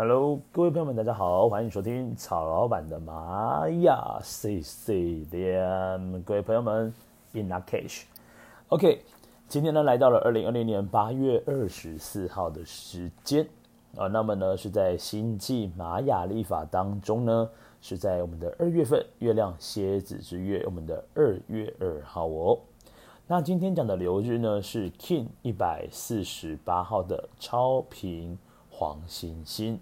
Hello，各位朋友们，大家好，欢迎收听曹老板的玛雅 CC 店。各位朋友们，In lak'ech，OK，今天呢来到了二零二零年八月二十四号的时间啊，那么呢是在星际玛雅历法当中呢，是在我们的二月份，月亮蝎子之月，我们的二月二号哦。那今天讲的流日呢是 King 一百四十八号的超频黄星星。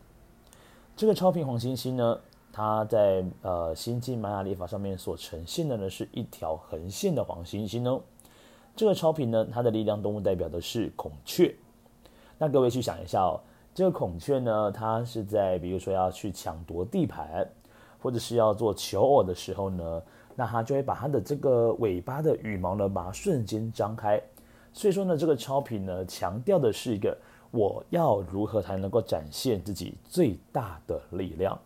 这个超频黄星星呢，它在呃星际玛雅历法上面所呈现的呢是一条横线的黄星星哦。这个超频呢，它的力量动物代表的是孔雀。那各位去想一下哦，这个孔雀呢，它是在比如说要去抢夺地盘，或者是要做求偶的时候呢，那它就会把它的这个尾巴的羽毛呢，把它瞬间张开。所以说呢，这个超频呢，强调的是一个。我要如何才能够展现自己最大的力量，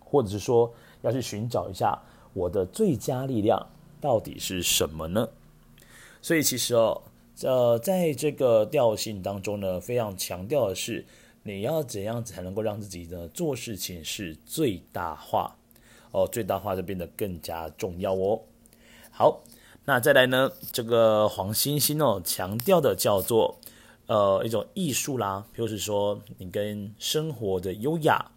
或者是说要去寻找一下我的最佳力量到底是什么呢？所以其实哦，呃，在这个调性当中呢，非常强调的是你要怎样才能够让自己呢做事情是最大化哦，最大化就变得更加重要哦。好，那再来呢，这个黄星星哦，强调的叫做。呃，一种艺术啦，比如说你跟生活的优雅，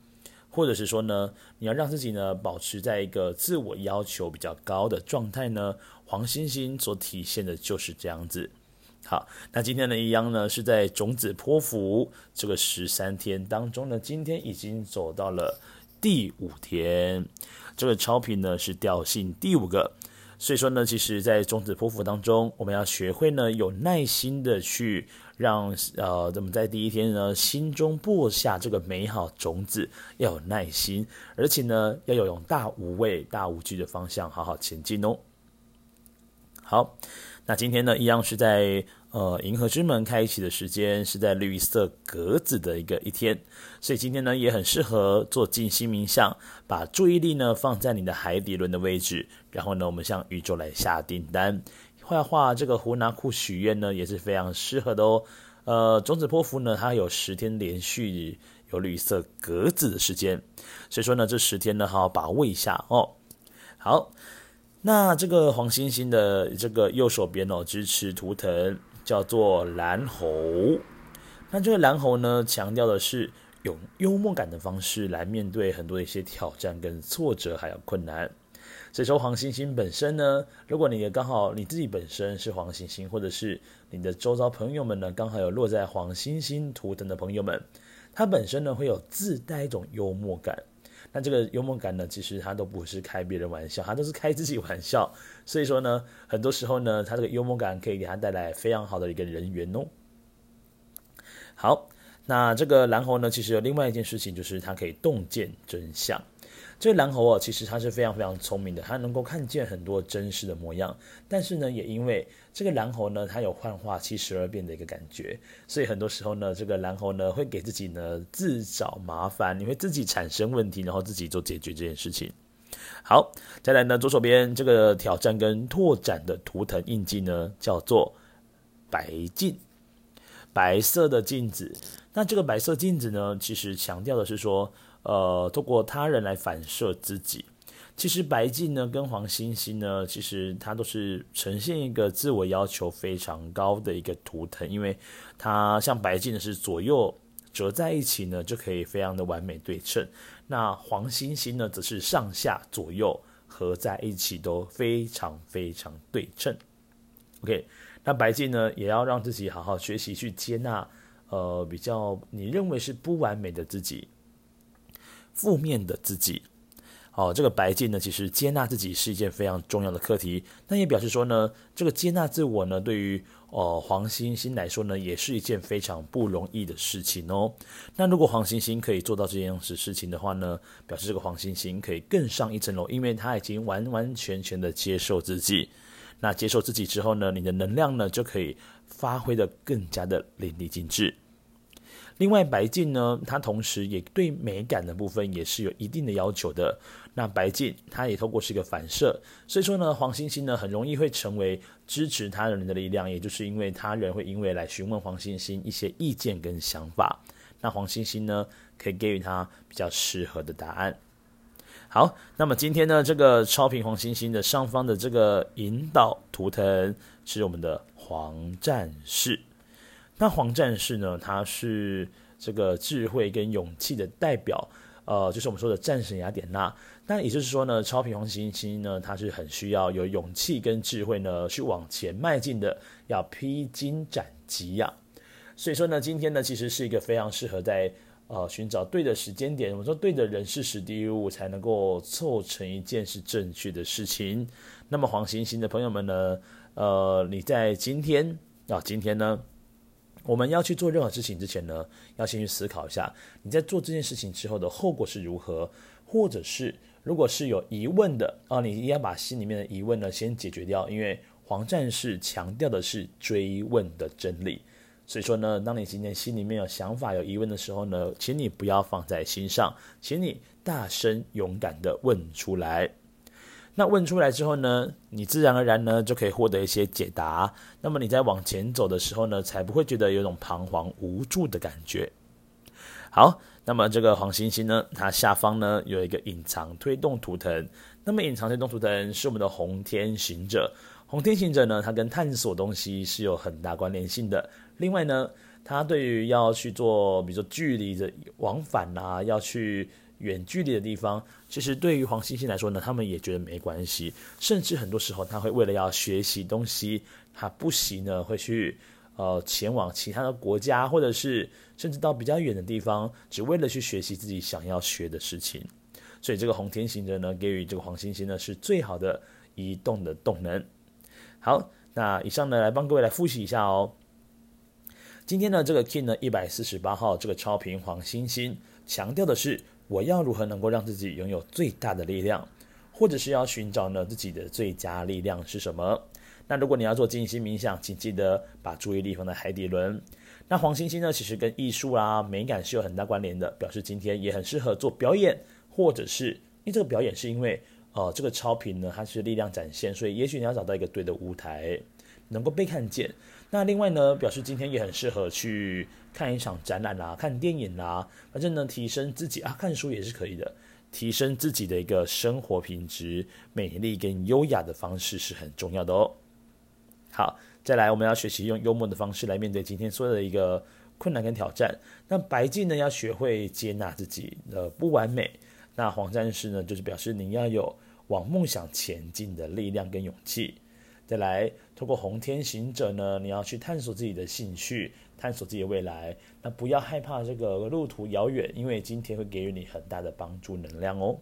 或者是说呢，你要让自己呢保持在一个自我要求比较高的状态呢，黄星星所体现的就是这样子。好，那今天的一样呢，是在种子波符这个十三天当中呢，今天已经走到了第五天，这个超频呢是调性第五个，所以说呢，其实在种子剖腹当中，我们要学会呢有耐心的去。让呃，我们在第一天呢，心中播下这个美好种子，要有耐心，而且呢，要有用大无畏、大无惧的方向好好前进哦。好，那今天呢，一样是在呃银河之门开启的时间，是在绿色格子的一个一天，所以今天呢，也很适合做静心冥想，把注意力呢放在你的海底轮的位置，然后呢，我们向宇宙来下订单。画画这个胡拿库许愿呢，也是非常适合的哦。呃，种子波符呢，它有十天连续有绿色格子的时间，所以说呢，这十天呢，好好把握一下哦。好，那这个黄星星的这个右手边哦，支持图腾叫做蓝猴。那这个蓝猴呢，强调的是用幽默感的方式来面对很多一些挑战跟挫折，还有困难。所以说黄星星本身呢，如果你也刚好你自己本身是黄星星，或者是你的周遭朋友们呢，刚好有落在黄星星图腾的朋友们，他本身呢会有自带一种幽默感。那这个幽默感呢，其实他都不是开别人玩笑，他都是开自己玩笑。所以说呢，很多时候呢，他这个幽默感可以给他带来非常好的一个人缘哦。好，那这个蓝猴呢，其实有另外一件事情，就是它可以洞见真相。这个蓝猴啊，其实它是非常非常聪明的，它能够看见很多真实的模样。但是呢，也因为这个蓝猴呢，它有幻化七十二变的一个感觉，所以很多时候呢，这个蓝猴呢会给自己呢自找麻烦，你会自己产生问题，然后自己做解决这件事情。好，再来呢，左手边这个挑战跟拓展的图腾印记呢，叫做白镜，白色的镜子。那这个白色镜子呢，其实强调的是说。呃，透过他人来反射自己。其实白镜呢，跟黄星星呢，其实它都是呈现一个自我要求非常高的一个图腾，因为它像白镜的是左右折在一起呢，就可以非常的完美对称。那黄星星呢，则是上下左右合在一起都非常非常对称。OK，那白镜呢，也要让自己好好学习去接纳，呃，比较你认为是不完美的自己。负面的自己，哦，这个白镜呢，其实接纳自己是一件非常重要的课题。那也表示说呢，这个接纳自我呢，对于呃黄星星来说呢，也是一件非常不容易的事情哦。那如果黄星星可以做到这样子事情的话呢，表示这个黄星星可以更上一层楼，因为他已经完完全全的接受自己。那接受自己之后呢，你的能量呢就可以发挥得更加的淋漓尽致。另外，白镜呢，它同时也对美感的部分也是有一定的要求的。那白镜它也透过是一个反射，所以说呢，黄星星呢很容易会成为支持他人的力量，也就是因为他人会因为来询问黄星星一些意见跟想法，那黄星星呢，可以给予他比较适合的答案。好，那么今天呢，这个超频黄星星的上方的这个引导图腾是我们的黄战士。那黄战士呢，他是这个智慧跟勇气的代表，呃，就是我们说的战神雅典娜。那也就是说呢，超频黄星星呢，它是很需要有勇气跟智慧呢，去往前迈进的，要披荆斩棘呀。所以说呢，今天呢，其实是一个非常适合在呃寻找对的时间点，我们说对的人事时地物，才能够凑成一件是正确的事情。那么黄星星的朋友们呢，呃，你在今天啊，今天呢，我们要去做任何事情之前呢，要先去思考一下，你在做这件事情之后的后果是如何，或者是。如果是有疑问的啊，你一定要把心里面的疑问呢先解决掉，因为黄战士强调的是追问的真理。所以说呢，当你今天心里面有想法、有疑问的时候呢，请你不要放在心上，请你大声勇敢的问出来。那问出来之后呢，你自然而然呢就可以获得一些解答。那么你在往前走的时候呢，才不会觉得有种彷徨无助的感觉。好。那么这个黄星星呢，它下方呢有一个隐藏推动图腾。那么隐藏推动图腾是我们的红天行者。红天行者呢，它跟探索东西是有很大关联性的。另外呢，它对于要去做，比如说距离的往返啊，要去远距离的地方，其实对于黄星星来说呢，他们也觉得没关系。甚至很多时候，他会为了要学习东西，他不惜呢会去。呃，前往其他的国家，或者是甚至到比较远的地方，只为了去学习自己想要学的事情。所以这个红天行者呢，给予这个黄星星呢，是最好的移动的动能。好，那以上呢，来帮各位来复习一下哦。今天呢，这个 King 呢，一百四十八号这个超频黄星星，强调的是我要如何能够让自己拥有最大的力量，或者是要寻找呢自己的最佳力量是什么？那如果你要做静心冥想，请记得把注意力放在海底轮。那黄星星呢，其实跟艺术啊、美感是有很大关联的，表示今天也很适合做表演，或者是因为这个表演是因为呃这个超频呢，它是力量展现，所以也许你要找到一个对的舞台，能够被看见。那另外呢，表示今天也很适合去看一场展览啦、看电影啦、反正呢提升自己啊，看书也是可以的，提升自己的一个生活品质、美丽跟优雅的方式是很重要的哦。好，再来，我们要学习用幽默的方式来面对今天所有的一个困难跟挑战。那白镜呢，要学会接纳自己的不完美。那黄战士呢，就是表示你要有往梦想前进的力量跟勇气。再来，透过红天行者呢，你要去探索自己的兴趣，探索自己的未来。那不要害怕这个路途遥远，因为今天会给予你很大的帮助能量哦。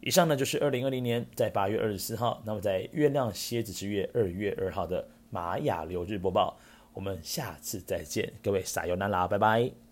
以上呢，就是二零二零年在八月二十四号，那么在月亮蝎子之月二月二号的玛雅流日播报，我们下次再见，各位撒由那拉，拜拜。